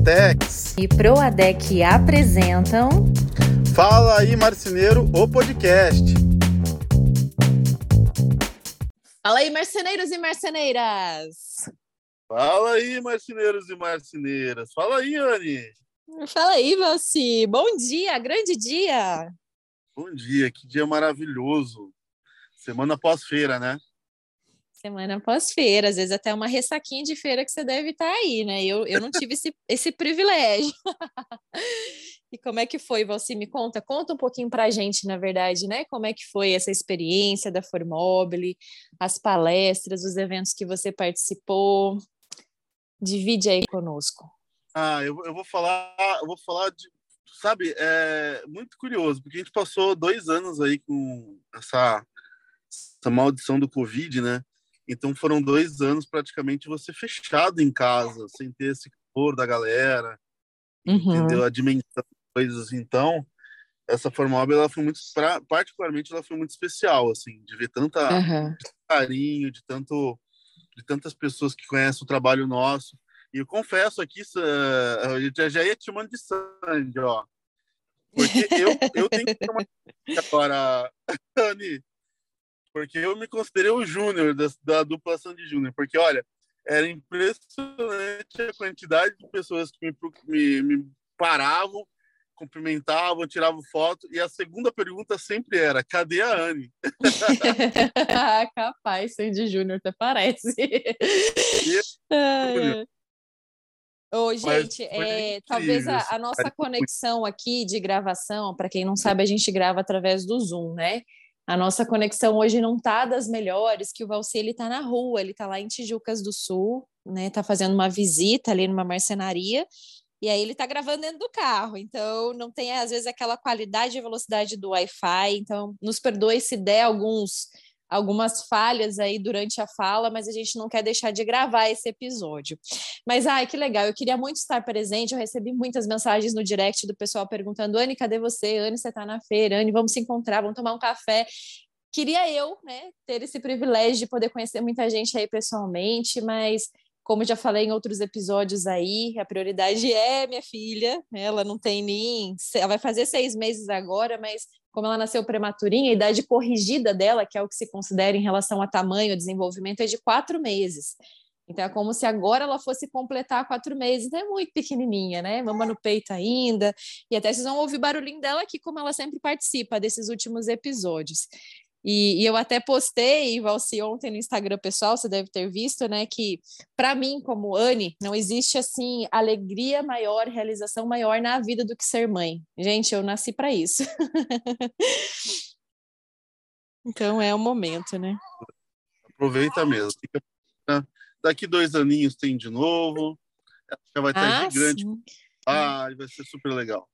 Formatex e Proadec apresentam Fala aí Marceneiro, o podcast. Fala aí marceneiros e marceneiras. Fala aí marceneiros e marceneiras. Fala aí, Anne. Fala aí, Valci. Bom dia, grande dia. Bom dia, que dia maravilhoso. Semana pós-feira, né? Semana pós-feira, às vezes até uma ressaquinha de feira que você deve estar aí, né? Eu, eu não tive esse, esse privilégio. e como é que foi, Valci? Me conta, conta um pouquinho para a gente, na verdade, né? Como é que foi essa experiência da Formobile, as palestras, os eventos que você participou. Divide aí conosco. Ah, eu, eu vou falar, eu vou falar de, sabe, é muito curioso, porque a gente passou dois anos aí com essa, essa maldição do Covid, né? Então foram dois anos praticamente você fechado em casa, sem ter esse calor da galera, uhum. entendeu? A dimensão coisas. Então, essa Formóvel, ela foi muito, pra, particularmente, ela foi muito especial, assim, de ver tanta uhum. carinho, de tanto, de tantas pessoas que conhecem o trabalho nosso. E eu confesso aqui, eu já, ia te chamando de sangue, ó. Porque eu, eu tenho que uma agora, Anne, porque eu me considerei o júnior da, da dupla Sandy Júnior, porque olha, era impressionante a quantidade de pessoas que me, me, me paravam, cumprimentavam, tiravam foto, e a segunda pergunta sempre era: cadê a Anne? Capaz, Sandy Júnior até parece. ai, Ô, gente, é, talvez a, a, nossa conexão aqui de gravação, para quem não sabe, a gente grava através do Zoom, né? A nossa conexão hoje não tá das melhores, que o Valci ele tá na rua, ele tá lá em Tijucas do Sul, né? Tá fazendo uma visita ali numa marcenaria. E aí ele tá gravando dentro do carro, então não tem às vezes aquela qualidade e velocidade do Wi-Fi, então nos perdoe se der alguns algumas falhas aí durante a fala, mas a gente não quer deixar de gravar esse episódio. Mas ai, que legal, eu queria muito estar presente. Eu recebi muitas mensagens no direct do pessoal perguntando: Anne, cadê você? Anne, você está na feira? Anne, vamos se encontrar, vamos tomar um café. Queria eu, né, ter esse privilégio de poder conhecer muita gente aí pessoalmente, mas como já falei em outros episódios aí, a prioridade é minha filha. Ela não tem nem. Ela vai fazer seis meses agora, mas como ela nasceu prematurinha, a idade corrigida dela, que é o que se considera em relação a tamanho, desenvolvimento, é de quatro meses. Então é como se agora ela fosse completar quatro meses, então é muito pequenininha, né? Mama no peito ainda. E até vocês vão ouvir barulhinho dela aqui, como ela sempre participa desses últimos episódios. E, e, eu até postei, Valci, ontem no Instagram pessoal, você deve ter visto, né, que para mim, como Anne, não existe assim alegria maior, realização maior na vida do que ser mãe. Gente, eu nasci para isso. então é o momento, né? Aproveita mesmo. Daqui dois aninhos tem de novo. Já vai estar ah, gigante. Sim. Ah, vai ser super legal.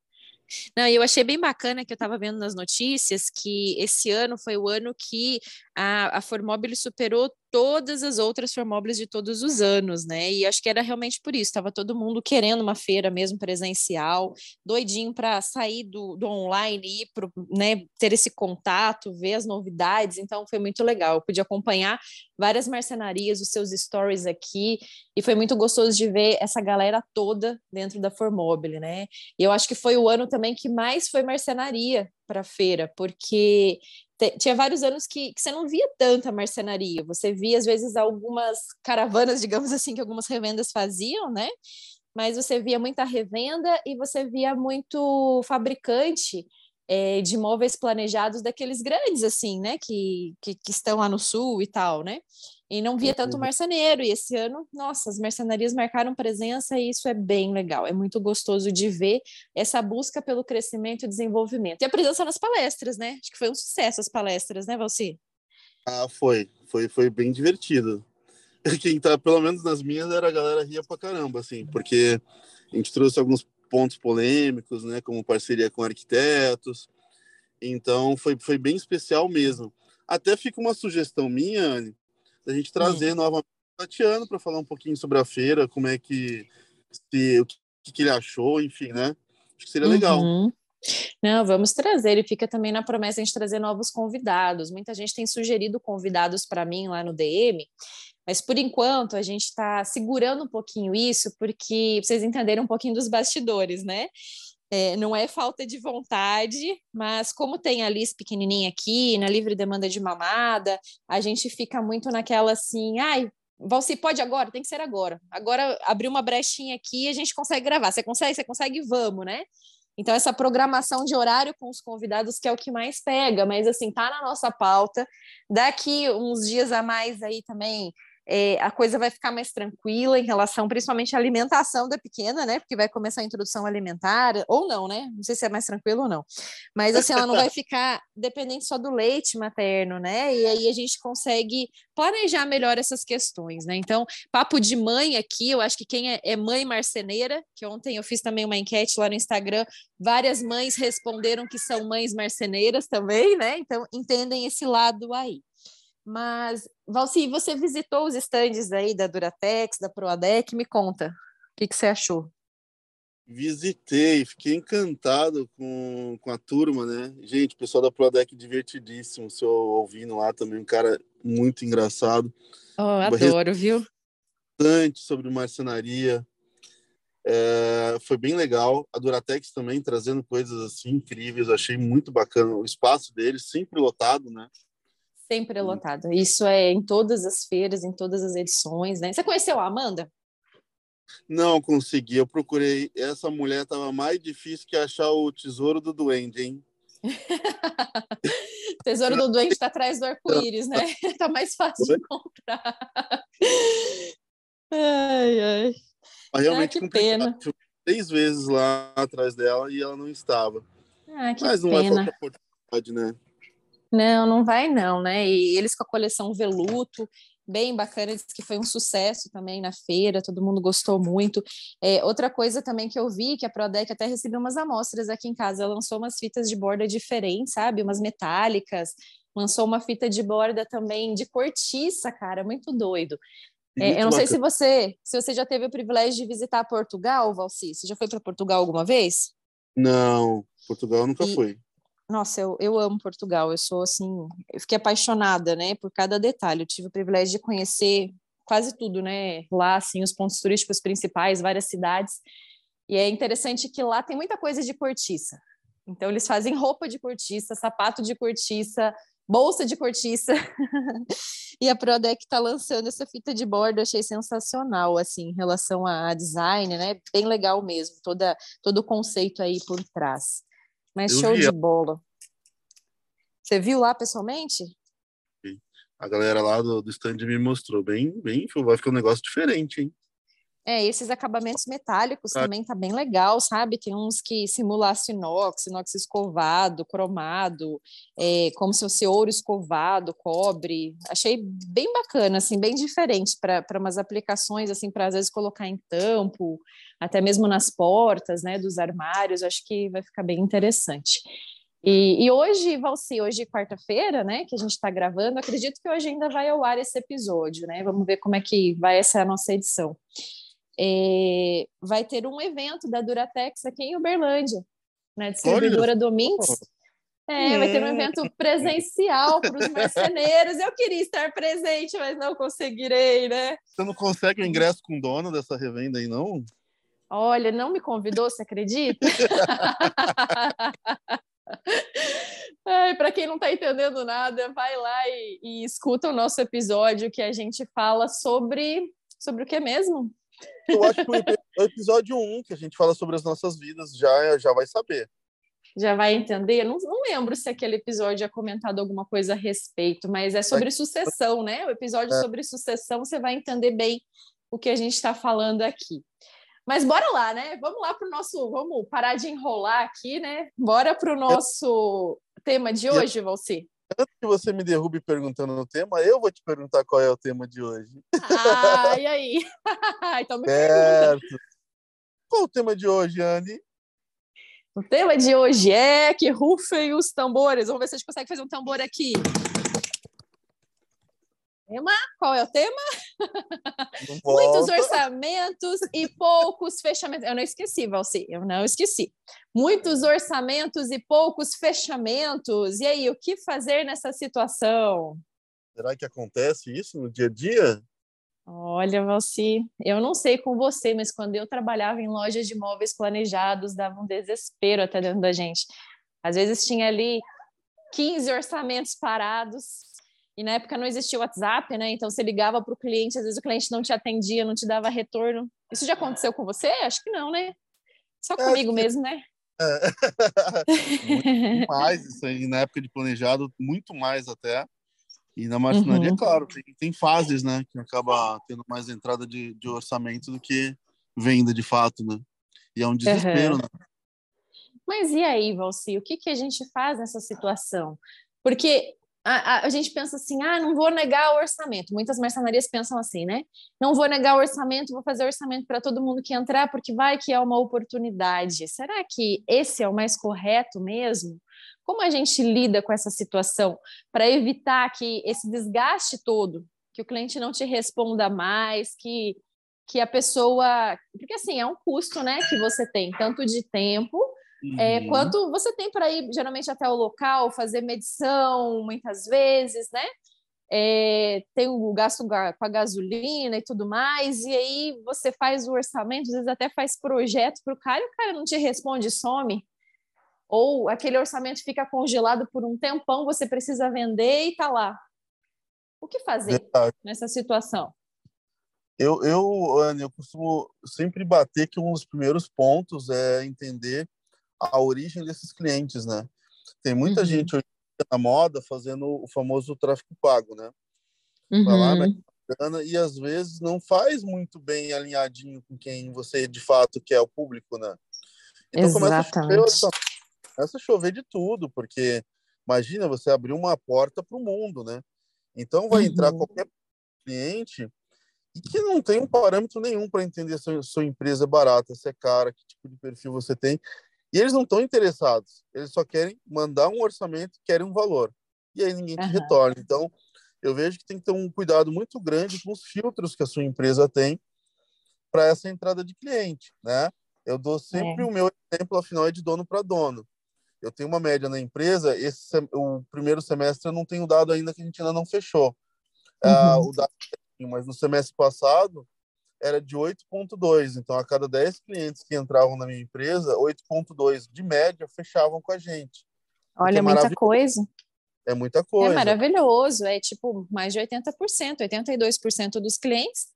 Não, eu achei bem bacana que eu estava vendo nas notícias que esse ano foi o ano que a, a Formobile superou todas as outras Formóveis de todos os anos, né? E acho que era realmente por isso, estava todo mundo querendo uma feira mesmo presencial, doidinho para sair do, do online e ir pro, né, ter esse contato, ver as novidades, então foi muito legal. Eu pude acompanhar várias marcenarias, os seus stories aqui, e foi muito gostoso de ver essa galera toda dentro da Formobile, né? E eu acho que foi o ano também que mais foi marcenaria para a feira, porque tinha vários anos que, que, você não via tanta marcenaria, você via às vezes algumas caravanas, digamos assim, que algumas revendas faziam, né? Mas você via muita revenda e você via muito fabricante é, de móveis planejados daqueles grandes, assim, né? Que, que, que estão lá no sul e tal, né? E não via tanto marceneiro. E esse ano, nossa, as mercenarias marcaram presença e isso é bem legal. É muito gostoso de ver essa busca pelo crescimento e desenvolvimento. E a presença nas palestras, né? Acho que foi um sucesso as palestras, né, Valci? Ah, foi. Foi, foi bem divertido. Quem tá, pelo menos nas minhas, era a galera ria pra caramba, assim, porque a gente trouxe alguns pontos polêmicos, né, como parceria com arquitetos. Então, foi, foi bem especial mesmo. Até fica uma sugestão minha, Anne, da gente trazer novamente o Tatiano para falar um pouquinho sobre a feira, como é que se, o que, que ele achou, enfim, né? Acho que seria legal. Uhum. Não, vamos trazer. E fica também na promessa de trazer novos convidados. Muita gente tem sugerido convidados para mim lá no DM, Mas por enquanto a gente está segurando um pouquinho isso, porque vocês entenderam um pouquinho dos bastidores, né? É, não é falta de vontade, mas como tem a Liz pequenininha aqui, na livre demanda de mamada, a gente fica muito naquela assim, ai, você pode agora? Tem que ser agora. Agora abriu uma brechinha aqui e a gente consegue gravar. Você consegue? Você consegue? Vamos, né? Então, essa programação de horário com os convidados que é o que mais pega, mas assim, tá na nossa pauta. Daqui uns dias a mais aí também é, a coisa vai ficar mais tranquila em relação, principalmente à alimentação da pequena, né? Porque vai começar a introdução alimentar, ou não, né? Não sei se é mais tranquilo ou não. Mas assim, ela não vai ficar dependente só do leite materno, né? E aí a gente consegue planejar melhor essas questões, né? Então, papo de mãe aqui, eu acho que quem é, é mãe marceneira, que ontem eu fiz também uma enquete lá no Instagram, várias mães responderam que são mães marceneiras também, né? Então, entendem esse lado aí. Mas, Valci, você visitou os estandes aí da Duratex, da Proadec, me conta, o que, que você achou? Visitei, fiquei encantado com, com a turma, né? Gente, o pessoal da Proadec divertidíssimo, seu ouvindo lá também, um cara muito engraçado. Oh, adoro, viu? Bastante sobre marcenaria. É, foi bem legal. A Duratex também trazendo coisas assim incríveis, achei muito bacana. O espaço deles sempre lotado, né? Sempre é hum. lotado. Isso é em todas as feiras, em todas as edições, né? Você conheceu a Amanda? Não consegui. Eu procurei. Essa mulher estava mais difícil que achar o tesouro do duende, hein? o tesouro do duende está atrás do arco-íris, né? Tá mais fácil de encontrar. Ai, ai. Mas realmente ah, que pena. Três vezes lá atrás dela e ela não estava. Ah, que Mas não pena. vai faltar oportunidade, né? Não, não vai não, né? E eles com a coleção Veluto, bem bacana, disse que foi um sucesso também na feira, todo mundo gostou muito. É, outra coisa também que eu vi, que a Prodec até recebeu umas amostras aqui em casa, ela lançou umas fitas de borda diferentes, sabe? Umas metálicas, lançou uma fita de borda também de cortiça, cara, muito doido. É, eu não bacana. sei se você, se você já teve o privilégio de visitar Portugal, Valci. Você já foi para Portugal alguma vez? Não, Portugal nunca e, foi nossa, eu, eu amo Portugal, eu sou assim, eu fiquei apaixonada, né, por cada detalhe, eu tive o privilégio de conhecer quase tudo, né, lá, assim, os pontos turísticos principais, várias cidades, e é interessante que lá tem muita coisa de cortiça, então eles fazem roupa de cortiça, sapato de cortiça, bolsa de cortiça, e a Prodec está lançando essa fita de bordo, achei sensacional, assim, em relação a design, né, bem legal mesmo, toda, todo o conceito aí por trás. Mas eu show de bola. Você viu lá pessoalmente? A galera lá do, do stand me mostrou bem, bem, vai ficar um negócio diferente, hein? É, esses acabamentos metálicos ah. também tá bem legal, sabe? Tem uns que simula inox, inox escovado, cromado, é, como se fosse ouro escovado, cobre. Achei bem bacana, assim, bem diferente para umas aplicações, assim, para às vezes colocar em tampo, até mesmo nas portas, né, dos armários. Acho que vai ficar bem interessante. E, e hoje, Valci, hoje quarta-feira, né, que a gente está gravando, acredito que hoje ainda vai ao ar esse episódio, né? Vamos ver como é que vai essa nossa edição é, vai ter um evento da Duratex aqui em Uberlândia, na distribuidora Olha. Domingues. É, vai ter um evento presencial para os marceneiros. Eu queria estar presente, mas não conseguirei, né? Você não consegue o ingresso com o dono dessa revenda aí, não? Olha, não me convidou, você acredita? Para quem não está entendendo nada, vai lá e, e escuta o nosso episódio que a gente fala sobre sobre o que mesmo? Eu acho que o episódio 1, que a gente fala sobre as nossas vidas, já, já vai saber. Já vai entender? Não, não lembro se aquele episódio é comentado alguma coisa a respeito, mas é sobre sucessão, né? O episódio é. sobre sucessão, você vai entender bem o que a gente está falando aqui. Mas bora lá, né? Vamos lá para o nosso. Vamos parar de enrolar aqui, né? Bora para o nosso tema de hoje, Valci antes que você me derrube perguntando no tema, eu vou te perguntar qual é o tema de hoje. Ah, e aí? então me certo. Pergunta. Qual o tema de hoje, Anne? O tema de hoje é que rufem os tambores. Vamos ver se a gente consegue fazer um tambor aqui. Tema? Qual é o tema? Muitos orçamentos e poucos fechamentos. Eu não esqueci, Valci, eu não esqueci. Muitos orçamentos e poucos fechamentos. E aí, o que fazer nessa situação? Será que acontece isso no dia a dia? Olha, Valci, eu não sei com você, mas quando eu trabalhava em lojas de móveis planejados, dava um desespero até dentro da gente. Às vezes tinha ali 15 orçamentos parados, e na época não existia o WhatsApp, né? Então você ligava para o cliente, às vezes o cliente não te atendia, não te dava retorno. Isso já aconteceu com você? Acho que não, né? Só comigo mesmo, né? É. muito mais isso aí, na época de planejado, muito mais até. E na marcenaria, uhum. claro, tem, tem, fases, né? Que acaba tendo mais entrada de, de, orçamento do que venda de fato, né? E é um desespero, uhum. né? Mas e aí, Valci, o que, que a gente faz nessa situação? Porque a, a, gente pensa assim, ah, não vou negar o orçamento. Muitas marcenarias pensam assim, né? Não vou negar o orçamento, vou fazer orçamento para todo mundo que entrar, porque vai que é uma oportunidade. Será que esse é o mais correto mesmo? Como a gente lida com essa situação para evitar que esse desgaste todo, que o cliente não te responda mais, que, que a pessoa. Porque assim, é um custo né, que você tem, tanto de tempo. É, uhum. quanto você tem para ir geralmente até o local, fazer medição muitas vezes, né? É, tem o gasto com a gasolina e tudo mais, e aí você faz o orçamento, às vezes até faz projeto para o cara e o cara não te responde, some ou aquele orçamento fica congelado por um tempão, você precisa vender e está lá. O que fazer Verdade. nessa situação? Eu, eu, Ana, eu costumo sempre bater que um dos primeiros pontos é entender a origem desses clientes, né? Tem muita uhum. gente hoje na moda fazendo o famoso tráfico pago, né? Uhum. Vai lá, grana, e às vezes não faz muito bem alinhadinho com quem você de fato quer o público, né? Então Exatamente. começa a começa a chover de tudo, porque imagina você abrir uma porta para o mundo, né? Então vai uhum. entrar qualquer cliente e que não tem um parâmetro nenhum para entender se a sua empresa é barata, se é cara, que tipo de perfil você tem. E eles não estão interessados, eles só querem mandar um orçamento, querem um valor. E aí ninguém te uhum. retorna. Então, eu vejo que tem que ter um cuidado muito grande com os filtros que a sua empresa tem para essa entrada de cliente, né? Eu dou sempre é. o meu exemplo, afinal, é de dono para dono eu tenho uma média na empresa, esse o primeiro semestre eu não tenho dado ainda que a gente ainda não fechou. Ah, uhum. Uh, o dado, mas no semestre passado era de 8.2, então a cada 10 clientes que entravam na minha empresa, 8.2 de média fechavam com a gente. Olha, é muita coisa. É muita coisa. É maravilhoso, é tipo mais de 80%, 82% dos clientes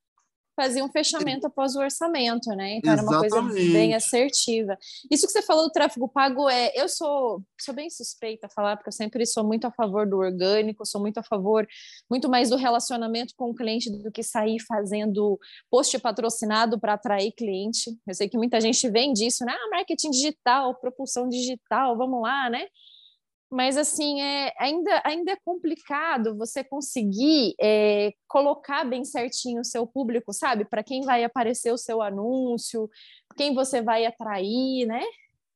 fazia um fechamento após o orçamento, né? Então Exatamente. era uma coisa bem assertiva. Isso que você falou do tráfego pago é, eu sou, sou bem suspeita a falar porque eu sempre sou muito a favor do orgânico, sou muito a favor muito mais do relacionamento com o cliente do que sair fazendo post patrocinado para atrair cliente. Eu sei que muita gente vem disso, né? Ah, marketing digital, propulsão digital, vamos lá, né? Mas assim é ainda ainda é complicado você conseguir é, colocar bem certinho o seu público, sabe? Para quem vai aparecer o seu anúncio, quem você vai atrair, né?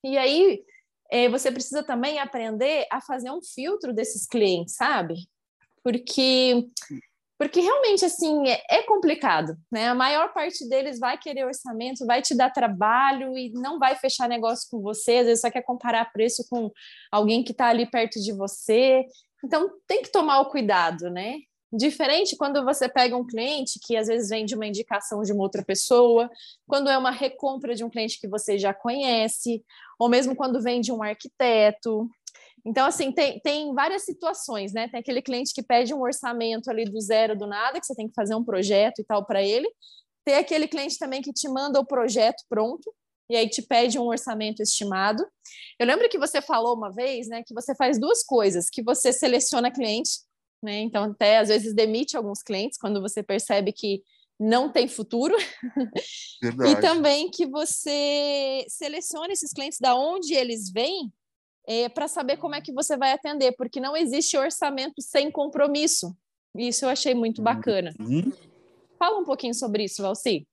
E aí é, você precisa também aprender a fazer um filtro desses clientes, sabe? Porque porque realmente assim é, é, complicado, né? A maior parte deles vai querer orçamento, vai te dar trabalho e não vai fechar negócio com você, às vezes só quer comparar preço com alguém que está ali perto de você. Então tem que tomar o cuidado, né? Diferente quando você pega um cliente que às vezes vem de uma indicação de uma outra pessoa, quando é uma recompra de um cliente que você já conhece, ou mesmo quando vem de um arquiteto, então, assim, tem, tem várias situações, né? Tem aquele cliente que pede um orçamento ali do zero, do nada, que você tem que fazer um projeto e tal para ele. Tem aquele cliente também que te manda o projeto pronto, e aí te pede um orçamento estimado. Eu lembro que você falou uma vez, né, que você faz duas coisas, que você seleciona cliente, né? Então até às vezes demite alguns clientes quando você percebe que não tem futuro. e também que você seleciona esses clientes da onde eles vêm é, para saber como é que você vai atender, porque não existe orçamento sem compromisso. Isso eu achei muito bacana. Uhum. Fala um pouquinho sobre isso, Valci.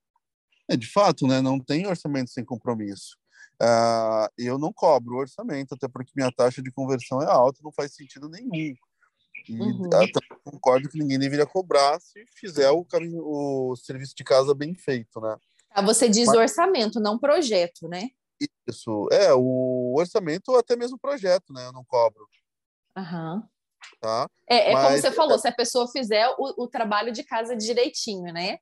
É, de fato, né, não tem orçamento sem compromisso. Uh, eu não cobro orçamento, até porque minha taxa de conversão é alta, não faz sentido nenhum. E uhum. concordo que ninguém deveria cobrar se fizer o, caminho, o serviço de casa bem feito, né? Ah, você diz Mas... orçamento, não projeto, né? Isso. É, o orçamento ou até mesmo o projeto, né? Eu não cobro. Aham. Tá? É, é Mas, como você falou, é... se a pessoa fizer o, o trabalho de casa direitinho, né?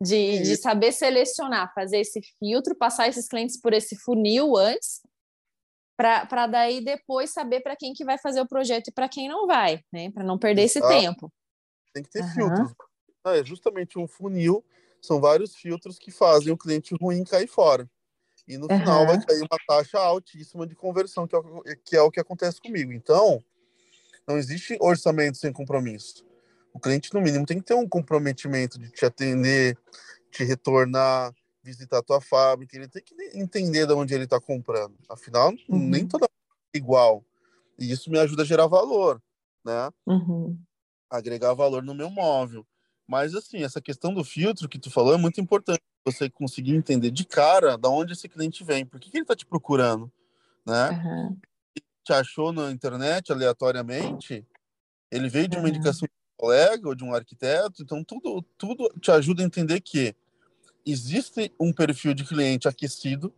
de, de saber selecionar, fazer esse filtro, passar esses clientes por esse funil antes, para daí depois saber para quem que vai fazer o projeto e para quem não vai, né? Para não perder esse tempo. Tem que ter uhum. filtros. Ah, é justamente um funil, são vários filtros que fazem o cliente ruim cair fora. E no uhum. final vai cair uma taxa altíssima de conversão, que é, o, que é o que acontece comigo. Então, não existe orçamento sem compromisso. O cliente, no mínimo, tem que ter um comprometimento de te atender, te retornar, visitar a tua fábrica, ele tem que entender de onde ele está comprando. Afinal, uhum. nem toda é igual. E isso me ajuda a gerar valor, né? Uhum. Agregar valor no meu móvel. Mas, assim, essa questão do filtro que tu falou é muito importante. Você conseguir entender de cara da onde esse cliente vem. Por que, que ele está te procurando, né? Uhum. Te achou na internet aleatoriamente? Ele veio de uma indicação colega ou de um arquiteto, então tudo, tudo te ajuda a entender que existe um perfil de cliente aquecido,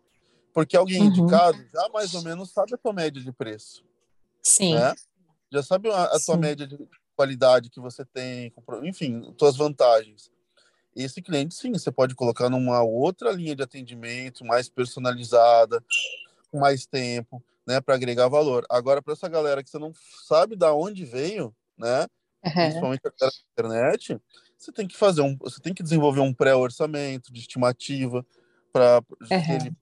porque alguém uhum. indicado já mais ou menos sabe a tua média de preço. Sim. Né? Já sabe a, a tua média de qualidade que você tem, enfim, tuas vantagens. Esse cliente, sim, você pode colocar numa outra linha de atendimento, mais personalizada, com mais tempo, né, para agregar valor. Agora, para essa galera que você não sabe da onde veio, né, uhum. principalmente a internet, você tem que fazer um, você tem que desenvolver um pré-orçamento de estimativa para uhum. ele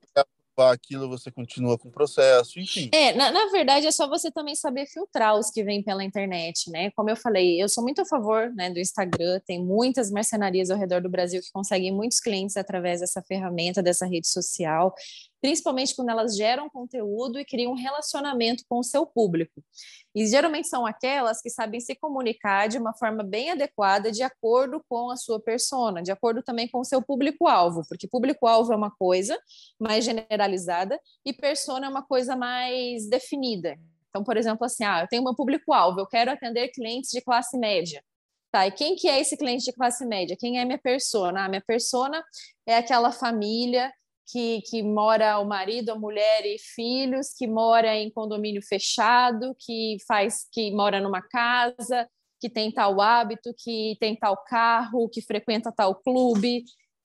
aquilo, você continua com o processo, enfim. É, na, na verdade é só você também saber filtrar os que vêm pela internet, né? Como eu falei, eu sou muito a favor né, do Instagram, tem muitas mercenarias ao redor do Brasil que conseguem muitos clientes através dessa ferramenta, dessa rede social principalmente quando elas geram conteúdo e criam um relacionamento com o seu público. E geralmente são aquelas que sabem se comunicar de uma forma bem adequada, de acordo com a sua persona, de acordo também com o seu público-alvo, porque público-alvo é uma coisa mais generalizada e persona é uma coisa mais definida. Então, por exemplo, assim, ah, eu tenho meu público-alvo, eu quero atender clientes de classe média. Tá, e quem que é esse cliente de classe média? Quem é minha persona? Ah, minha persona é aquela família que, que mora o marido, a mulher e filhos, que mora em condomínio fechado, que faz, que mora numa casa, que tem tal hábito, que tem tal carro, que frequenta tal clube,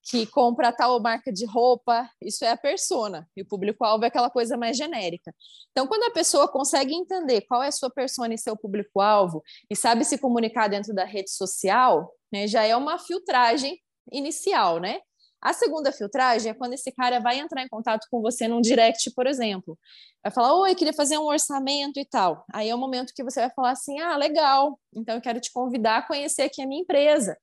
que compra tal marca de roupa, isso é a persona, e o público-alvo é aquela coisa mais genérica. Então, quando a pessoa consegue entender qual é a sua persona e seu público-alvo, e sabe se comunicar dentro da rede social, né, já é uma filtragem inicial, né? A segunda filtragem é quando esse cara vai entrar em contato com você num direct, por exemplo. Vai falar, oi, queria fazer um orçamento e tal. Aí é o momento que você vai falar assim, ah, legal, então eu quero te convidar a conhecer aqui a minha empresa.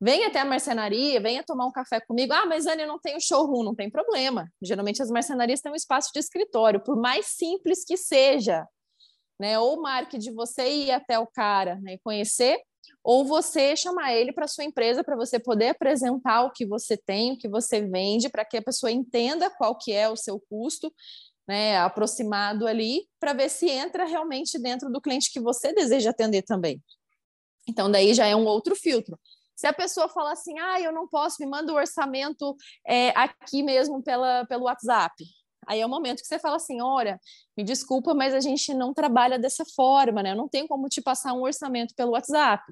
Venha até a marcenaria, venha tomar um café comigo. Ah, mas Ana, eu não tenho showroom, não tem problema. Geralmente as marcenarias têm um espaço de escritório, por mais simples que seja. Né? Ou marque de você ir até o cara né, e conhecer, ou você chamar ele para sua empresa para você poder apresentar o que você tem, o que você vende, para que a pessoa entenda qual que é o seu custo, né, aproximado ali, para ver se entra realmente dentro do cliente que você deseja atender também. Então, daí já é um outro filtro. Se a pessoa falar assim, ah, eu não posso, me manda o orçamento é, aqui mesmo pela, pelo WhatsApp. Aí é o momento que você fala assim: olha, me desculpa, mas a gente não trabalha dessa forma, né? Eu não tenho como te passar um orçamento pelo WhatsApp.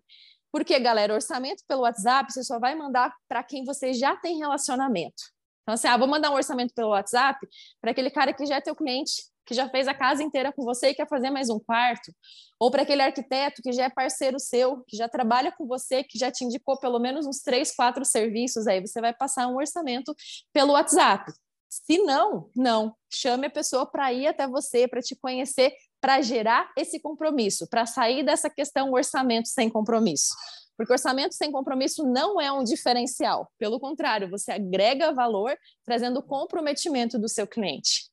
Porque, galera, orçamento pelo WhatsApp você só vai mandar para quem você já tem relacionamento. Então, assim, ah, vou mandar um orçamento pelo WhatsApp para aquele cara que já é teu cliente, que já fez a casa inteira com você e quer fazer mais um quarto, ou para aquele arquiteto que já é parceiro seu, que já trabalha com você, que já te indicou pelo menos uns três, quatro serviços, aí você vai passar um orçamento pelo WhatsApp. Se não, não. Chame a pessoa para ir até você, para te conhecer, para gerar esse compromisso, para sair dessa questão orçamento sem compromisso. Porque orçamento sem compromisso não é um diferencial. Pelo contrário, você agrega valor trazendo comprometimento do seu cliente.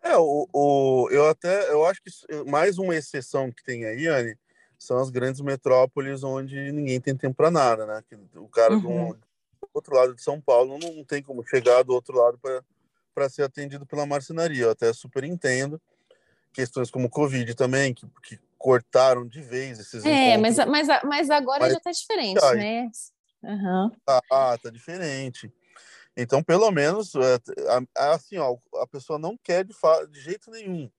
É, o, o, eu até eu acho que mais uma exceção que tem aí, Anne, são as grandes metrópoles onde ninguém tem tempo para nada, né? O cara uhum outro lado de São Paulo não tem como chegar do outro lado para ser atendido pela marcenaria. Eu até super entendo questões como Covid também, que, que cortaram de vez esses É, mas, mas, mas agora mas, já está diferente, né? Uhum. Ah, tá diferente. Então, pelo menos, é, assim, ó, a pessoa não quer de, de jeito nenhum.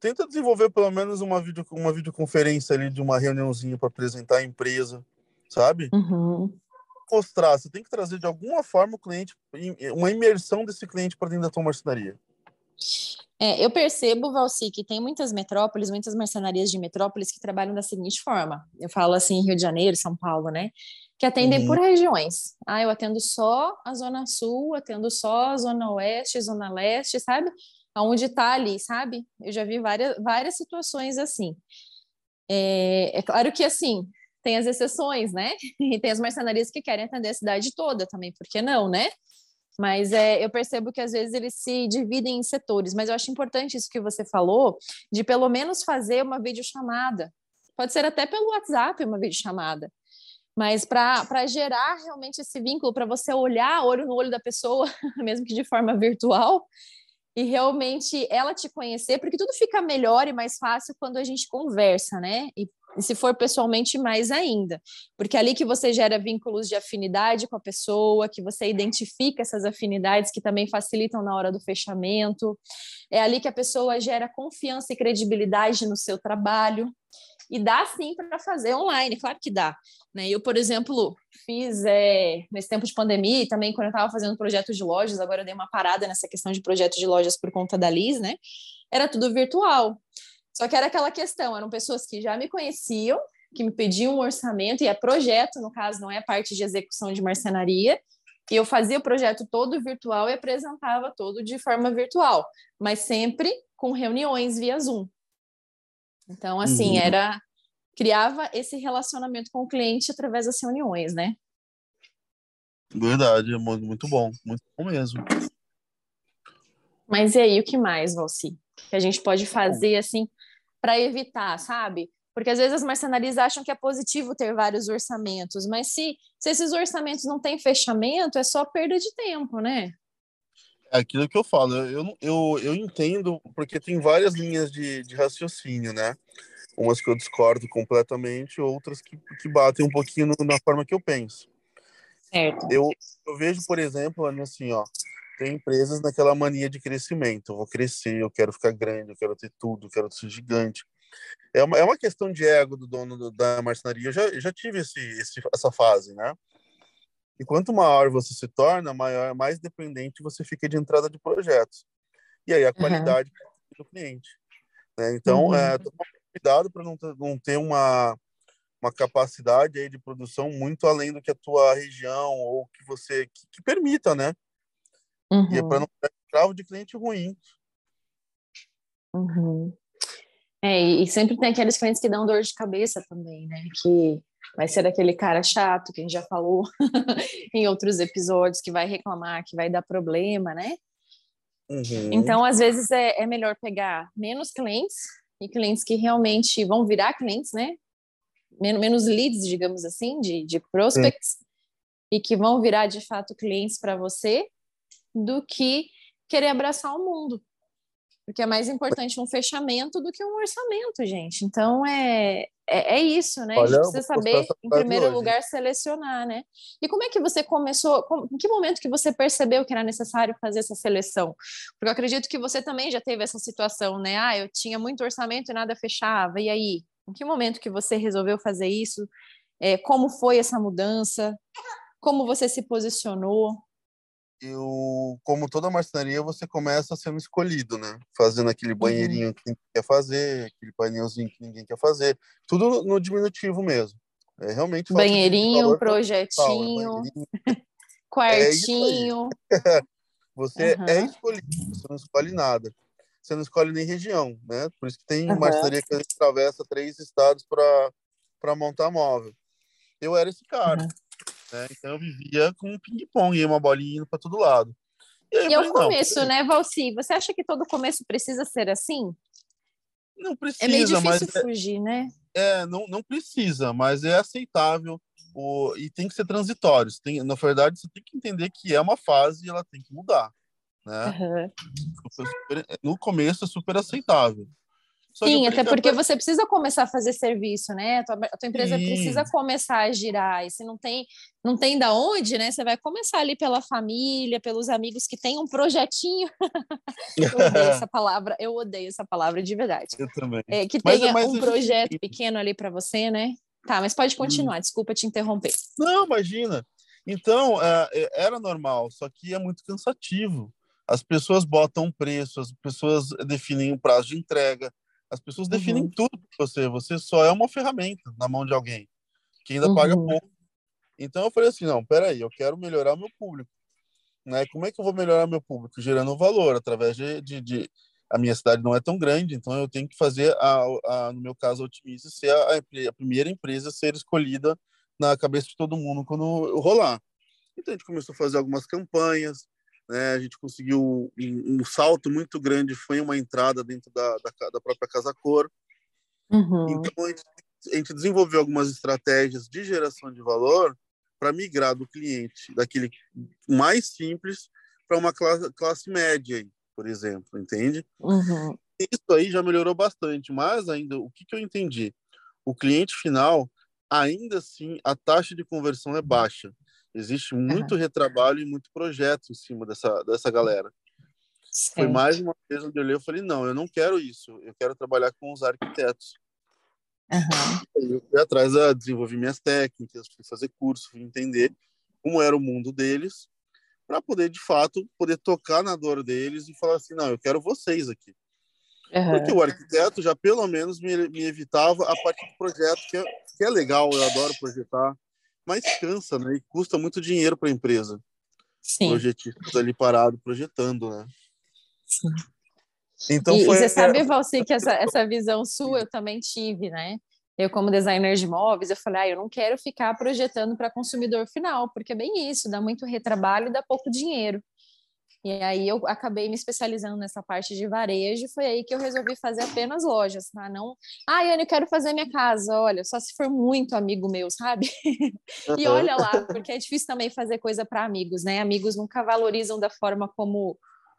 Tenta desenvolver pelo menos uma, video, uma videoconferência ali de uma reuniãozinha para apresentar a empresa, sabe? Uhum mostrar, você tem que trazer de alguma forma o cliente, uma imersão desse cliente para dentro da tua marcenaria. É, eu percebo, Valci, que tem muitas metrópoles, muitas marcenarias de metrópoles que trabalham da seguinte forma. Eu falo assim, Rio de Janeiro, São Paulo, né? Que atendem uhum. por regiões. Ah, eu atendo só a Zona Sul, atendo só a Zona Oeste, Zona Leste, sabe? Aonde está ali, sabe? Eu já vi várias, várias situações assim. É, é claro que, assim, tem as exceções, né? E tem as marcenarias que querem atender a cidade toda também, por que não, né? Mas é, eu percebo que às vezes eles se dividem em setores, mas eu acho importante isso que você falou, de pelo menos fazer uma videochamada. Pode ser até pelo WhatsApp uma videochamada. Mas para gerar realmente esse vínculo, para você olhar olho no olho da pessoa, mesmo que de forma virtual, e realmente ela te conhecer, porque tudo fica melhor e mais fácil quando a gente conversa, né? E e se for pessoalmente, mais ainda, porque é ali que você gera vínculos de afinidade com a pessoa, que você identifica essas afinidades que também facilitam na hora do fechamento, é ali que a pessoa gera confiança e credibilidade no seu trabalho. E dá sim para fazer online, claro que dá. Né? Eu, por exemplo, fiz é, nesse tempo de pandemia e também quando eu estava fazendo projetos de lojas, agora eu dei uma parada nessa questão de projetos de lojas por conta da Liz, né? Era tudo virtual. Só que era aquela questão, eram pessoas que já me conheciam, que me pediam um orçamento, e é projeto, no caso, não é parte de execução de marcenaria, e eu fazia o projeto todo virtual e apresentava todo de forma virtual, mas sempre com reuniões via Zoom. Então, assim, uhum. era criava esse relacionamento com o cliente através das reuniões, né? Verdade, muito bom, muito bom mesmo. Mas e aí, o que mais, Valci? Que a gente pode fazer, assim, para evitar, sabe? Porque às vezes as marcenarias acham que é positivo ter vários orçamentos, mas se, se esses orçamentos não têm fechamento, é só perda de tempo, né? É aquilo que eu falo, eu, eu, eu entendo, porque tem várias linhas de, de raciocínio, né? Umas que eu discordo completamente, outras que, que batem um pouquinho na forma que eu penso. Certo. Eu, eu vejo, por exemplo, assim, ó, tem empresas naquela mania de crescimento. Eu vou crescer, eu quero ficar grande, eu quero ter tudo, eu quero ser gigante. É uma, é uma questão de ego do dono do, da marcenaria. Eu já, eu já tive esse, esse, essa fase, né? E quanto maior você se torna, maior, mais dependente você fica de entrada de projetos. E aí a qualidade uhum. do cliente. Né? Então, uhum. é, cuidado para não, ter, não ter uma, uma capacidade aí de produção muito além do que a tua região ou que você que, que permita, né? Uhum. E é para não ter escravo de cliente ruim. Uhum. É, e sempre tem aqueles clientes que dão dor de cabeça também, né? Que vai ser aquele cara chato que a gente já falou em outros episódios, que vai reclamar, que vai dar problema, né? Uhum. Então, às vezes, é, é melhor pegar menos clientes e clientes que realmente vão virar clientes, né? Men menos leads, digamos assim, de, de prospects, Sim. e que vão virar de fato clientes para você do que querer abraçar o mundo. Porque é mais importante um fechamento do que um orçamento, gente. Então é, é, é isso, né? Olha, a gente precisa saber, em primeiro lugar, selecionar, né? E como é que você começou? Em que momento que você percebeu que era necessário fazer essa seleção? Porque eu acredito que você também já teve essa situação, né? Ah, eu tinha muito orçamento e nada fechava. E aí? Em que momento que você resolveu fazer isso? É, como foi essa mudança? Como você se posicionou? Eu, como toda marcenaria, você começa sendo escolhido, né? Fazendo aquele uhum. banheirinho que ninguém quer fazer, aquele painelzinho que ninguém quer fazer, tudo no, diminutivo mesmo. É realmente banheirinho, projetinho, né? banheirinho. quartinho. É você uhum. é escolhido, você não escolhe nada. Você não escolhe nem região, né? Por isso que tem uhum. marcenaria que atravessa três estados para montar móvel. Eu era esse cara. Uhum. Né? Então eu vivia com um ping-pong e uma bolinha indo para todo lado. E, aí, e é o começo, não, né, Valci? Você acha que todo começo precisa ser assim? Não precisa, é meio difícil mas é fugir, é, né? É, não, não precisa, mas é aceitável o, e tem que ser transitório. Tem, na verdade, você tem que entender que é uma fase e ela tem que mudar. Né? Uhum. No começo é super aceitável. Sim, até porque você precisa começar a fazer serviço, né? A tua, a tua empresa Sim. precisa começar a girar. E se não tem, não tem da onde, né? Você vai começar ali pela família, pelos amigos que têm um projetinho. eu odeio essa palavra, eu odeio essa palavra de verdade. Eu também. É, que mas, tenha mas um projeto pequeno ali para você, né? Tá, mas pode continuar, hum. desculpa te interromper. Não, imagina. Então, é, é, era normal, só que é muito cansativo. As pessoas botam preço, as pessoas definem o prazo de entrega, as pessoas uhum. definem tudo para você. Você só é uma ferramenta na mão de alguém que ainda uhum. paga pouco. Então eu falei assim, não, peraí, eu quero melhorar meu público. Né? Como é que eu vou melhorar meu público? Gerando valor através de, de, de... a minha cidade não é tão grande, então eu tenho que fazer a, a no meu caso a Otimize ser a, a, primeira empresa a ser escolhida na cabeça de todo mundo quando rolar. Então a gente começou a fazer algumas campanhas, né? A gente conseguiu um, um salto muito grande, foi uma entrada dentro da, da, da própria Casa Cor. Uhum. Então a gente, a gente desenvolveu algumas estratégias de geração de valor para migrar do cliente daquele mais simples para uma classe, classe média, por exemplo, entende? Uhum. Isso aí já melhorou bastante, mas ainda o que, que eu entendi? O cliente final, ainda assim, a taxa de conversão é baixa. Existe muito uhum. retrabalho e muito projeto em cima dessa, dessa galera. Certo. Foi mais uma vez onde eu olhei e falei, não, eu não quero isso, eu quero trabalhar com os arquitetos. Uhum. Eu fui atrás, a desenvolver minhas técnicas, fui fazer curso, fui entender como era o mundo deles, para poder, de fato, poder tocar na dor deles e falar assim, não, eu quero vocês aqui. Uhum. Porque o arquiteto já, pelo menos, me, me evitava a parte do projeto, que é, que é legal, eu adoro projetar, mas cansa, né? E custa muito dinheiro para a empresa. Sim. Projetistas ali parado projetando, né? Sim. Então e, foi... e você sabe, Valci, que essa, essa visão sua eu também tive, né? Eu, como designer de móveis, eu falei, ah, eu não quero ficar projetando para consumidor final, porque é bem isso, dá muito retrabalho e dá pouco dinheiro. E aí eu acabei me especializando nessa parte de varejo, foi aí que eu resolvi fazer apenas lojas, tá? Não, ah, Yane, eu quero fazer minha casa, olha, só se for muito amigo meu, sabe? e olha lá, porque é difícil também fazer coisa para amigos, né? Amigos nunca valorizam da forma como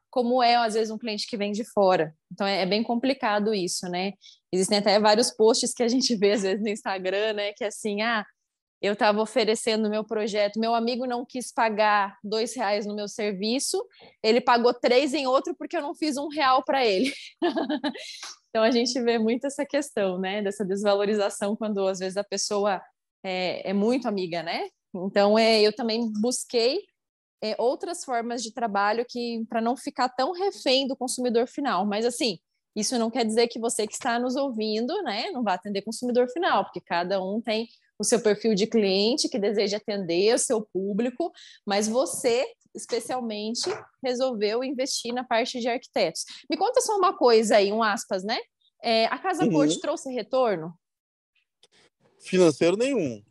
como é às vezes um cliente que vem de fora. Então é, é bem complicado isso, né? Existem até vários posts que a gente vê às vezes no Instagram, né, que é assim, ah, eu estava oferecendo meu projeto, meu amigo não quis pagar dois reais no meu serviço, ele pagou três em outro porque eu não fiz um real para ele. então a gente vê muito essa questão, né, dessa desvalorização quando às vezes a pessoa é, é muito amiga, né? Então é, eu também busquei é, outras formas de trabalho que para não ficar tão refém do consumidor final, mas assim isso não quer dizer que você que está nos ouvindo, né, não vai atender consumidor final, porque cada um tem o seu perfil de cliente que deseja atender o seu público, mas você, especialmente, resolveu investir na parte de arquitetos. Me conta só uma coisa aí, um aspas, né? É, a Casa uhum. Cor trouxe retorno? Financeiro nenhum.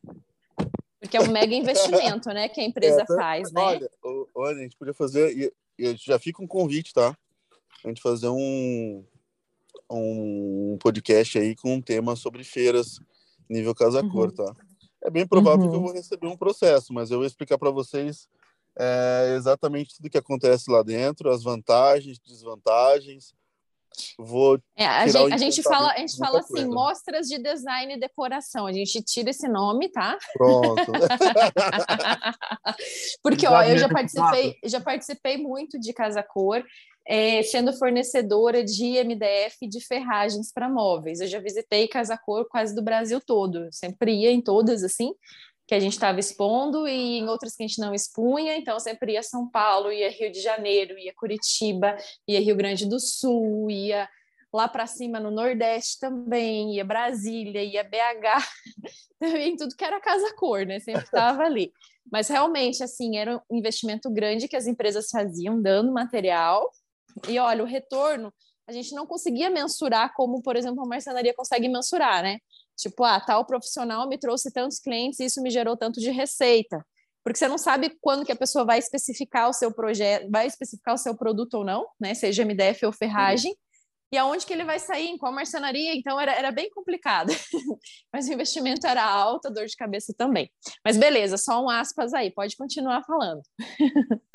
Porque é um mega investimento, né, que a empresa é, faz, né? Olha, olha, a gente podia fazer, e já fica um convite, tá? A gente fazer um, um podcast aí com um tema sobre feiras nível casa uhum. cor, tá? É bem provável uhum. que eu uhum. vou receber um processo, mas eu vou explicar para vocês é, exatamente tudo que acontece lá dentro, as vantagens, desvantagens. Vou é, a, gente, a gente fala, a gente fala assim, coisa. mostras de design e decoração. A gente tira esse nome, tá? Pronto. Porque ó, eu já participei, já participei muito de casa cor é, sendo fornecedora de MDF de ferragens para móveis. Eu já visitei Casa Cor quase do Brasil todo, sempre ia em todas assim, que a gente estava expondo e em outras que a gente não expunha, então sempre ia São Paulo, ia Rio de Janeiro, ia Curitiba, ia Rio Grande do Sul, ia lá para cima no Nordeste também, ia Brasília, ia BH, também tudo que era Casa Cor, né? Sempre estava ali. Mas realmente, assim, era um investimento grande que as empresas faziam, dando material, e olha, o retorno a gente não conseguia mensurar como, por exemplo, a marcenaria consegue mensurar, né? Tipo, ah, tal profissional me trouxe tantos clientes e isso me gerou tanto de receita. Porque você não sabe quando que a pessoa vai especificar o seu projeto, vai especificar o seu produto ou não, né? Seja MDF ou ferragem e aonde que ele vai sair, em qual marcenaria, então era, era bem complicado. Mas o investimento era alto, dor de cabeça também. Mas beleza, só um aspas aí, pode continuar falando.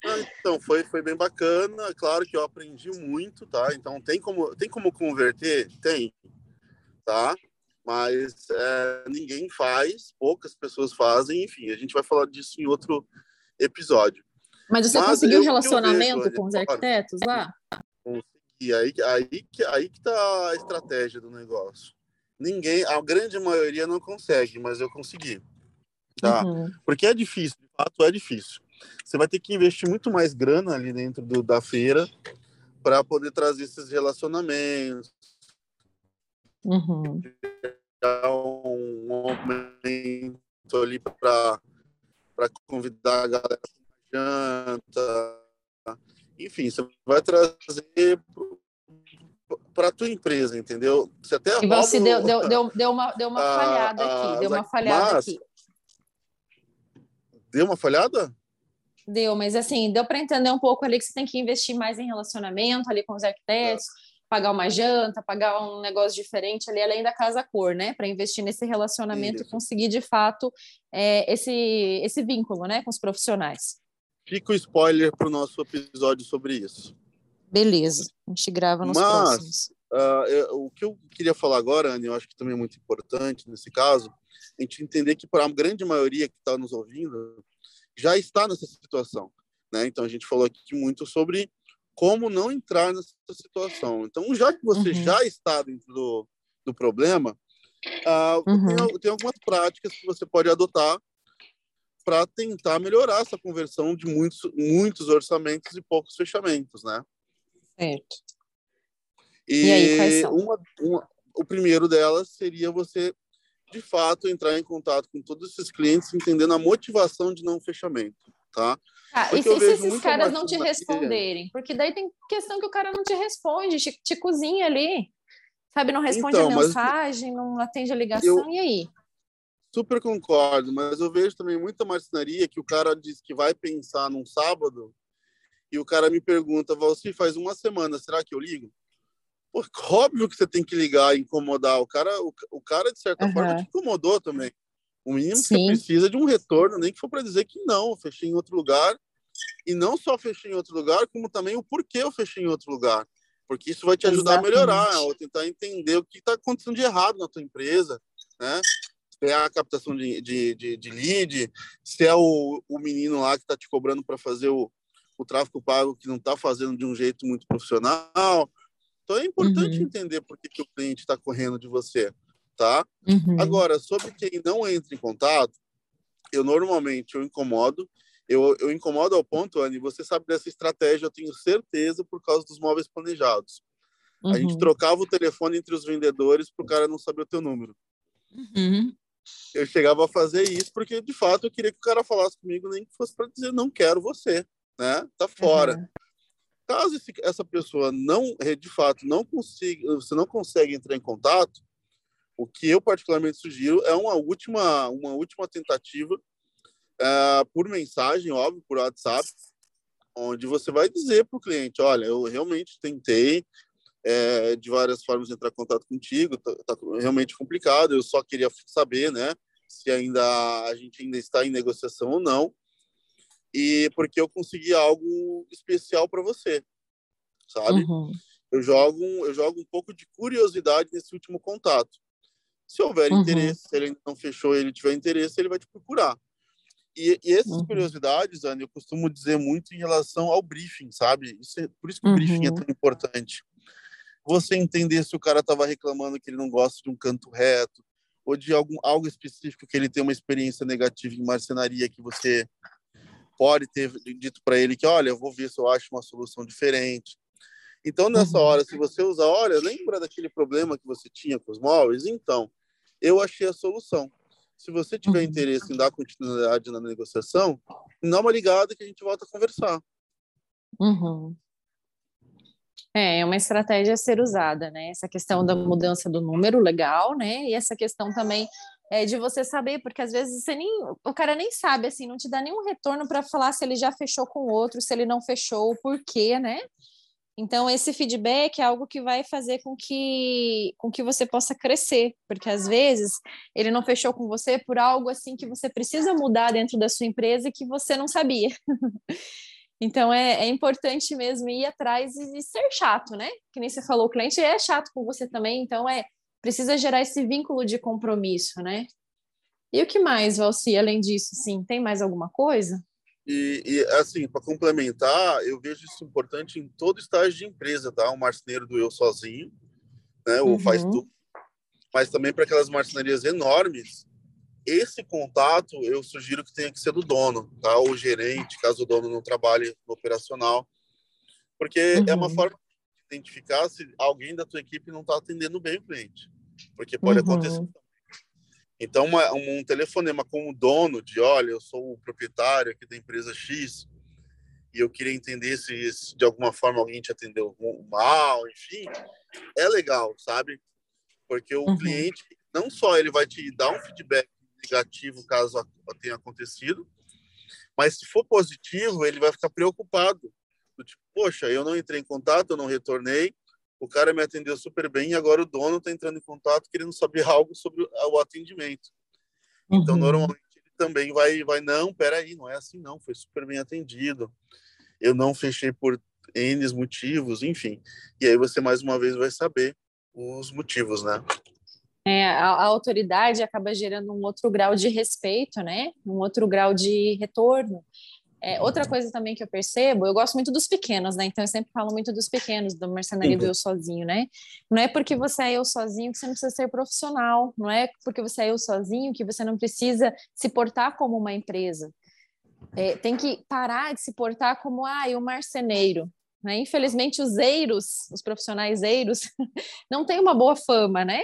Ah, então, foi, foi bem bacana, claro que eu aprendi muito, tá? Então, tem como, tem como converter? Tem, tá? Mas é, ninguém faz, poucas pessoas fazem, enfim, a gente vai falar disso em outro episódio. Mas você Mas conseguiu relacionamento vejo, com os arquitetos lá? E aí, aí, aí que tá a estratégia do negócio. Ninguém, a grande maioria não consegue, mas eu consegui. Tá? Uhum. Porque é difícil, de fato é difícil. Você vai ter que investir muito mais grana ali dentro do, da feira para poder trazer esses relacionamentos. Uhum. Um aumento ali para convidar a galera para janta. Enfim, você vai trazer para a tua empresa, entendeu? Você até e você deu, deu, deu, deu, uma, deu uma falhada aqui, deu uma falhada mas, aqui. Deu uma falhada? Deu, mas assim, deu para entender um pouco ali que você tem que investir mais em relacionamento ali com os arquitetos, é. pagar uma janta, pagar um negócio diferente ali, além da casa cor, né? Para investir nesse relacionamento Isso. e conseguir, de fato, é, esse, esse vínculo né, com os profissionais. Fica o spoiler para o nosso episódio sobre isso. Beleza, a gente grava nos Mas, próximos. Uh, eu, o que eu queria falar agora, Anne, eu acho que também é muito importante nesse caso, a gente entender que para a grande maioria que está nos ouvindo, já está nessa situação. Né? Então, a gente falou aqui muito sobre como não entrar nessa situação. Então, já que você uhum. já está dentro do, do problema, uh, uhum. tem, tem algumas práticas que você pode adotar para tentar melhorar essa conversão de muitos, muitos orçamentos e poucos fechamentos, né? Certo. E, e aí, quais são? Uma, uma, o primeiro delas seria você, de fato, entrar em contato com todos esses clientes, entendendo a motivação de não fechamento, tá? Ah, e, se, e se esses caras não te responderem? Porque daí tem questão que o cara não te responde, te, te cozinha ali, sabe? Não responde então, a mensagem, não atende a ligação, eu, e aí? Super concordo, mas eu vejo também muita marcenaria que o cara diz que vai pensar num sábado e o cara me pergunta, Valci, faz uma semana, será que eu ligo? Pô, óbvio que você tem que ligar e incomodar. O cara, o, o cara de certa uhum. forma, te incomodou também. O mínimo Sim. que você precisa de um retorno, nem que for para dizer que não, fechei em outro lugar. E não só fechei em outro lugar, como também o porquê eu fechei em outro lugar. Porque isso vai te ajudar Exatamente. a melhorar, ou tentar entender o que está acontecendo de errado na tua empresa, né? Se é a captação de, de, de, de lead, se é o, o menino lá que está te cobrando para fazer o, o tráfego pago que não está fazendo de um jeito muito profissional. Então é importante uhum. entender por que, que o cliente está correndo de você, tá? Uhum. Agora, sobre quem não entra em contato, eu normalmente eu incomodo. Eu, eu incomodo ao ponto, Anne, você sabe dessa estratégia, eu tenho certeza, por causa dos móveis planejados. Uhum. A gente uhum. trocava o telefone entre os vendedores para o cara não saber o teu número. Uhum. Eu chegava a fazer isso porque, de fato, eu queria que o cara falasse comigo, nem que fosse para dizer não quero você né? Tá fora. Uhum. Caso esse, essa pessoa não, de fato, não consiga, você não consegue entrar em contato, o que eu particularmente sugiro é uma última, uma última tentativa é, por mensagem, óbvio, por WhatsApp, onde você vai dizer para o cliente, olha, eu realmente tentei é, de várias formas entrar em contato contigo, tá, tá, realmente complicado, eu só queria saber, né, se ainda a gente ainda está em negociação ou não, e porque eu consegui algo especial para você, sabe? Uhum. Eu jogo eu jogo um pouco de curiosidade nesse último contato. Se houver uhum. interesse, se ele ainda não fechou, ele tiver interesse, ele vai te procurar. E, e essas uhum. curiosidades, Ana, eu costumo dizer muito em relação ao briefing, sabe? Isso é, por isso que o briefing é uhum. tão importante. Você entender se o cara estava reclamando que ele não gosta de um canto reto, ou de algum, algo específico que ele tem uma experiência negativa em marcenaria que você pode ter dito para ele que, olha, eu vou ver se eu acho uma solução diferente. Então, nessa uhum. hora, se você usar, olha, lembra daquele problema que você tinha com os móveis? Então, eu achei a solução. Se você tiver uhum. interesse em dar continuidade na negociação, dá uma ligada que a gente volta a conversar. Uhum. É, é uma estratégia a ser usada, né? Essa questão da mudança do número, legal, né? E essa questão também é, de você saber, porque às vezes você nem, o cara nem sabe, assim, não te dá nenhum retorno para falar se ele já fechou com outro, se ele não fechou, o porquê, né? Então, esse feedback é algo que vai fazer com que, com que você possa crescer, porque às vezes ele não fechou com você por algo assim que você precisa mudar dentro da sua empresa e que você não sabia. então, é, é importante mesmo ir atrás e, e ser chato, né? Que nem você falou, o cliente é chato com você também, então é precisa gerar esse vínculo de compromisso, né? E o que mais, Valci, além disso, sim, tem mais alguma coisa? E, e assim, para complementar, eu vejo isso importante em todo estágio de empresa, tá? O marceneiro do eu sozinho, né? Ou uhum. faz tudo. Mas também para aquelas marcenarias enormes esse contato eu sugiro que tenha que ser do dono, tá? Ou gerente, caso o dono não trabalhe no operacional, porque uhum. é uma uhum. forma de identificar se alguém da tua equipe não está atendendo bem o cliente, porque pode uhum. acontecer. Então, uma, um telefonema com o dono de, olha, eu sou o proprietário aqui da empresa X e eu queria entender se, se de alguma forma alguém te atendeu mal, enfim, é legal, sabe? Porque o uhum. cliente não só ele vai te dar um feedback negativo caso tenha acontecido, mas se for positivo, ele vai ficar preocupado. Tipo, poxa, eu não entrei em contato, eu não retornei, o cara me atendeu super bem e agora o dono está entrando em contato querendo saber algo sobre o atendimento. Então, uhum. Então, normalmente, ele também vai, vai, não, peraí, não é assim não, foi super bem atendido. Eu não fechei por N motivos, enfim. E aí você, mais uma vez, vai saber os motivos, né? É, a, a, autoridade acaba gerando um outro grau de respeito, né? Um outro grau de retorno. É, outra coisa também que eu percebo, eu gosto muito dos pequenos, né? Então eu sempre falo muito dos pequenos, do mercenaria uhum. do eu sozinho, né? Não é porque você é eu sozinho que você não precisa ser profissional, não é porque você é eu sozinho que você não precisa se portar como uma empresa. É, tem que parar de se portar como ah, o marceneiro. Né? Infelizmente, os eiros, os profissionais eiros, não têm uma boa fama, né?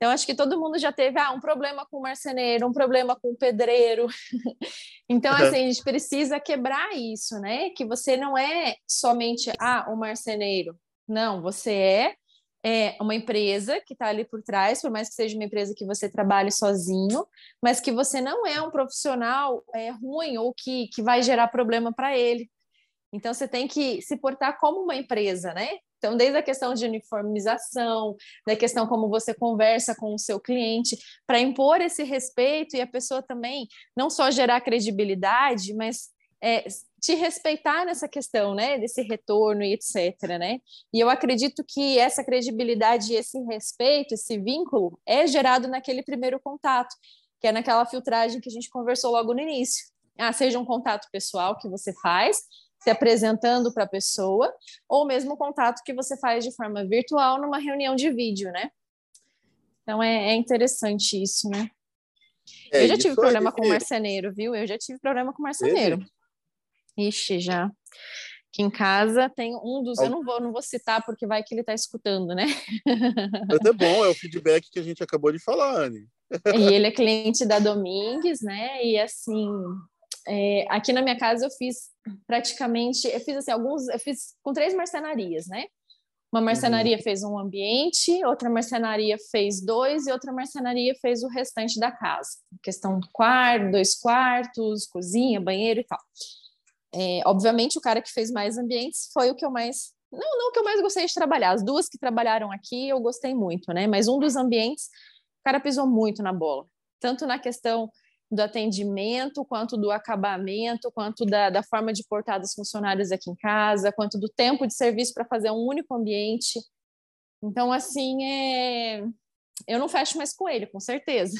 Então, acho que todo mundo já teve ah, um problema com o marceneiro, um problema com o pedreiro. então, assim, a gente precisa quebrar isso, né? Que você não é somente ah, o marceneiro. Não, você é, é uma empresa que está ali por trás, por mais que seja uma empresa que você trabalhe sozinho, mas que você não é um profissional é, ruim ou que, que vai gerar problema para ele. Então, você tem que se portar como uma empresa, né? Então, desde a questão de uniformização, da questão como você conversa com o seu cliente, para impor esse respeito e a pessoa também não só gerar credibilidade, mas é, te respeitar nessa questão, né, desse retorno e etc, né? E eu acredito que essa credibilidade, esse respeito, esse vínculo é gerado naquele primeiro contato, que é naquela filtragem que a gente conversou logo no início. Ah, seja um contato pessoal que você faz, se apresentando para a pessoa, ou mesmo o contato que você faz de forma virtual numa reunião de vídeo, né? Então é, é interessante isso, né? É, eu já tive problema com marceneiro, viu? Eu já tive problema com marceneiro. Ixi, já. Aqui em casa tem um dos, eu não vou, não vou citar porque vai que ele está escutando, né? Mas é bom, é o feedback que a gente acabou de falar, Anne. E ele é cliente da Domingues, né? E assim, é, aqui na minha casa eu fiz praticamente, eu fiz assim, alguns, eu fiz com três marcenarias, né? Uma marcenaria uhum. fez um ambiente, outra marcenaria fez dois e outra marcenaria fez o restante da casa. Questão quarto, dois quartos, cozinha, banheiro e tal. É, obviamente, o cara que fez mais ambientes foi o que eu mais. Não, não que eu mais gostei de trabalhar. As duas que trabalharam aqui eu gostei muito, né? Mas um dos ambientes, o cara pisou muito na bola. Tanto na questão do atendimento, quanto do acabamento, quanto da, da forma de portar dos funcionários aqui em casa, quanto do tempo de serviço para fazer um único ambiente. Então, assim, é... eu não fecho mais com ele, com certeza.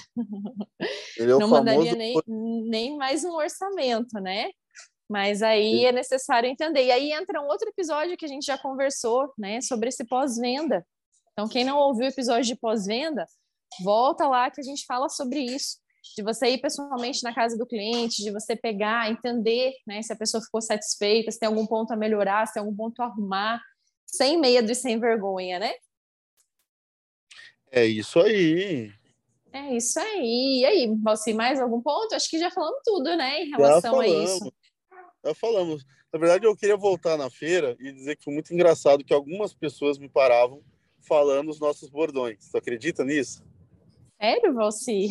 É não famoso... mandaria nem, nem mais um orçamento, né? Mas aí é necessário entender. E aí entra um outro episódio que a gente já conversou, né, sobre esse pós-venda. Então, quem não ouviu o episódio de pós-venda, volta lá que a gente fala sobre isso de você ir pessoalmente na casa do cliente, de você pegar, entender né, se a pessoa ficou satisfeita, se tem algum ponto a melhorar, se tem algum ponto a arrumar, sem medo e sem vergonha, né? É isso aí. É isso aí. E aí, Valci, mais algum ponto? Acho que já falamos tudo, né, em relação a isso. Já falamos. Na verdade, eu queria voltar na feira e dizer que foi muito engraçado que algumas pessoas me paravam falando os nossos bordões. Você acredita nisso? Sério, Valci?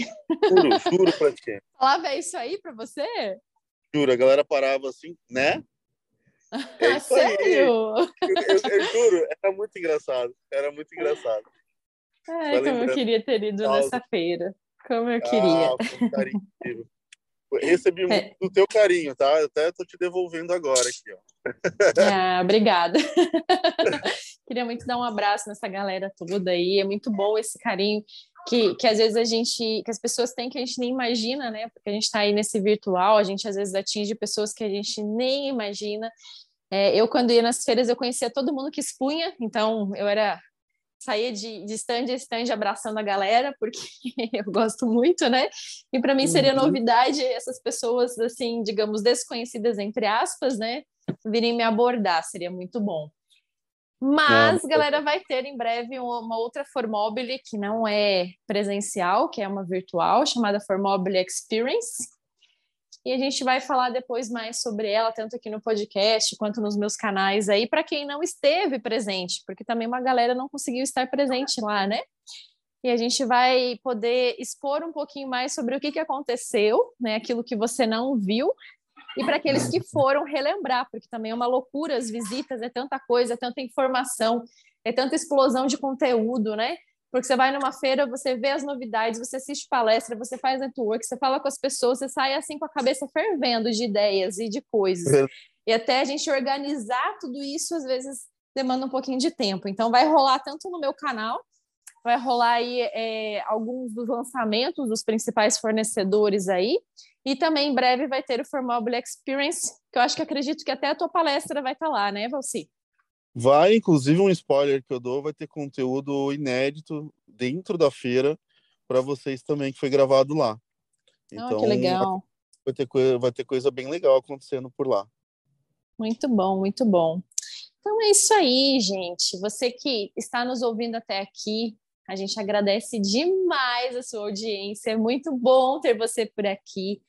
Juro, juro pra ti. Falava isso aí pra você? Juro, a galera parava assim, né? É Sério? Eu, eu, eu, juro, era muito engraçado. Era muito engraçado. Ai, como eu queria ter ido nessa feira. Como eu queria. Ah, um carinho Recebi muito é. do teu carinho, tá? Eu até tô te devolvendo agora aqui, ó. Ah, obrigada. Queria muito dar um abraço nessa galera toda aí. É muito bom esse carinho que, que às vezes a gente, que as pessoas têm que a gente nem imagina, né? Porque a gente está aí nesse virtual, a gente às vezes atinge pessoas que a gente nem imagina. É, eu, quando ia nas feiras, eu conhecia todo mundo que expunha, então eu era saía de, de stand a stand abraçando a galera, porque eu gosto muito, né? E para mim seria uhum. novidade essas pessoas, assim, digamos, desconhecidas, entre aspas, né? Virem me abordar, seria muito bom. Mas, galera, vai ter em breve uma outra Formobile que não é presencial, que é uma virtual, chamada Formobile Experience. E a gente vai falar depois mais sobre ela, tanto aqui no podcast quanto nos meus canais aí, para quem não esteve presente, porque também uma galera não conseguiu estar presente lá, né? E a gente vai poder expor um pouquinho mais sobre o que, que aconteceu, né? Aquilo que você não viu, e para aqueles que foram relembrar, porque também é uma loucura as visitas, é tanta coisa, é tanta informação, é tanta explosão de conteúdo, né? Porque você vai numa feira, você vê as novidades, você assiste palestra, você faz network, você fala com as pessoas, você sai assim com a cabeça fervendo de ideias e de coisas. É. E até a gente organizar tudo isso, às vezes, demanda um pouquinho de tempo. Então, vai rolar tanto no meu canal, vai rolar aí é, alguns dos lançamentos dos principais fornecedores aí, e também em breve vai ter o Formobile Experience, que eu acho que acredito que até a tua palestra vai estar tá lá, né, Valci? Vai, inclusive um spoiler que eu dou, vai ter conteúdo inédito dentro da feira para vocês também que foi gravado lá. Então, oh, que legal. Vai ter, coisa, vai ter coisa bem legal acontecendo por lá. Muito bom, muito bom. Então é isso aí, gente. Você que está nos ouvindo até aqui, a gente agradece demais a sua audiência. É muito bom ter você por aqui.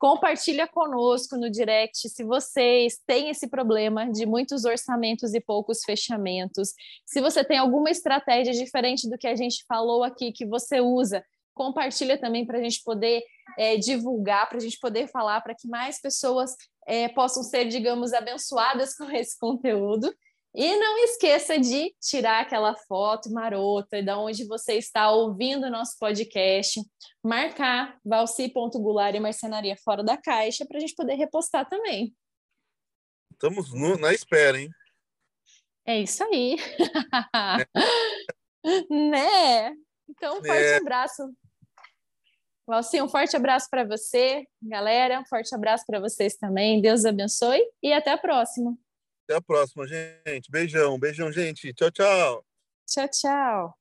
Compartilha conosco no direct se vocês têm esse problema de muitos orçamentos e poucos fechamentos. Se você tem alguma estratégia diferente do que a gente falou aqui que você usa, compartilha também para a gente poder é, divulgar, para a gente poder falar, para que mais pessoas é, possam ser, digamos, abençoadas com esse conteúdo. E não esqueça de tirar aquela foto marota de onde você está ouvindo o nosso podcast, marcar valci.gular e marcenaria fora da caixa para a gente poder repostar também. Estamos no, na espera, hein? É isso aí. né? Então, um forte é. abraço. Valci, um forte abraço para você, galera. Um forte abraço para vocês também. Deus abençoe e até a próxima. Até a próxima, gente. Beijão, beijão, gente. Tchau, tchau. Tchau, tchau.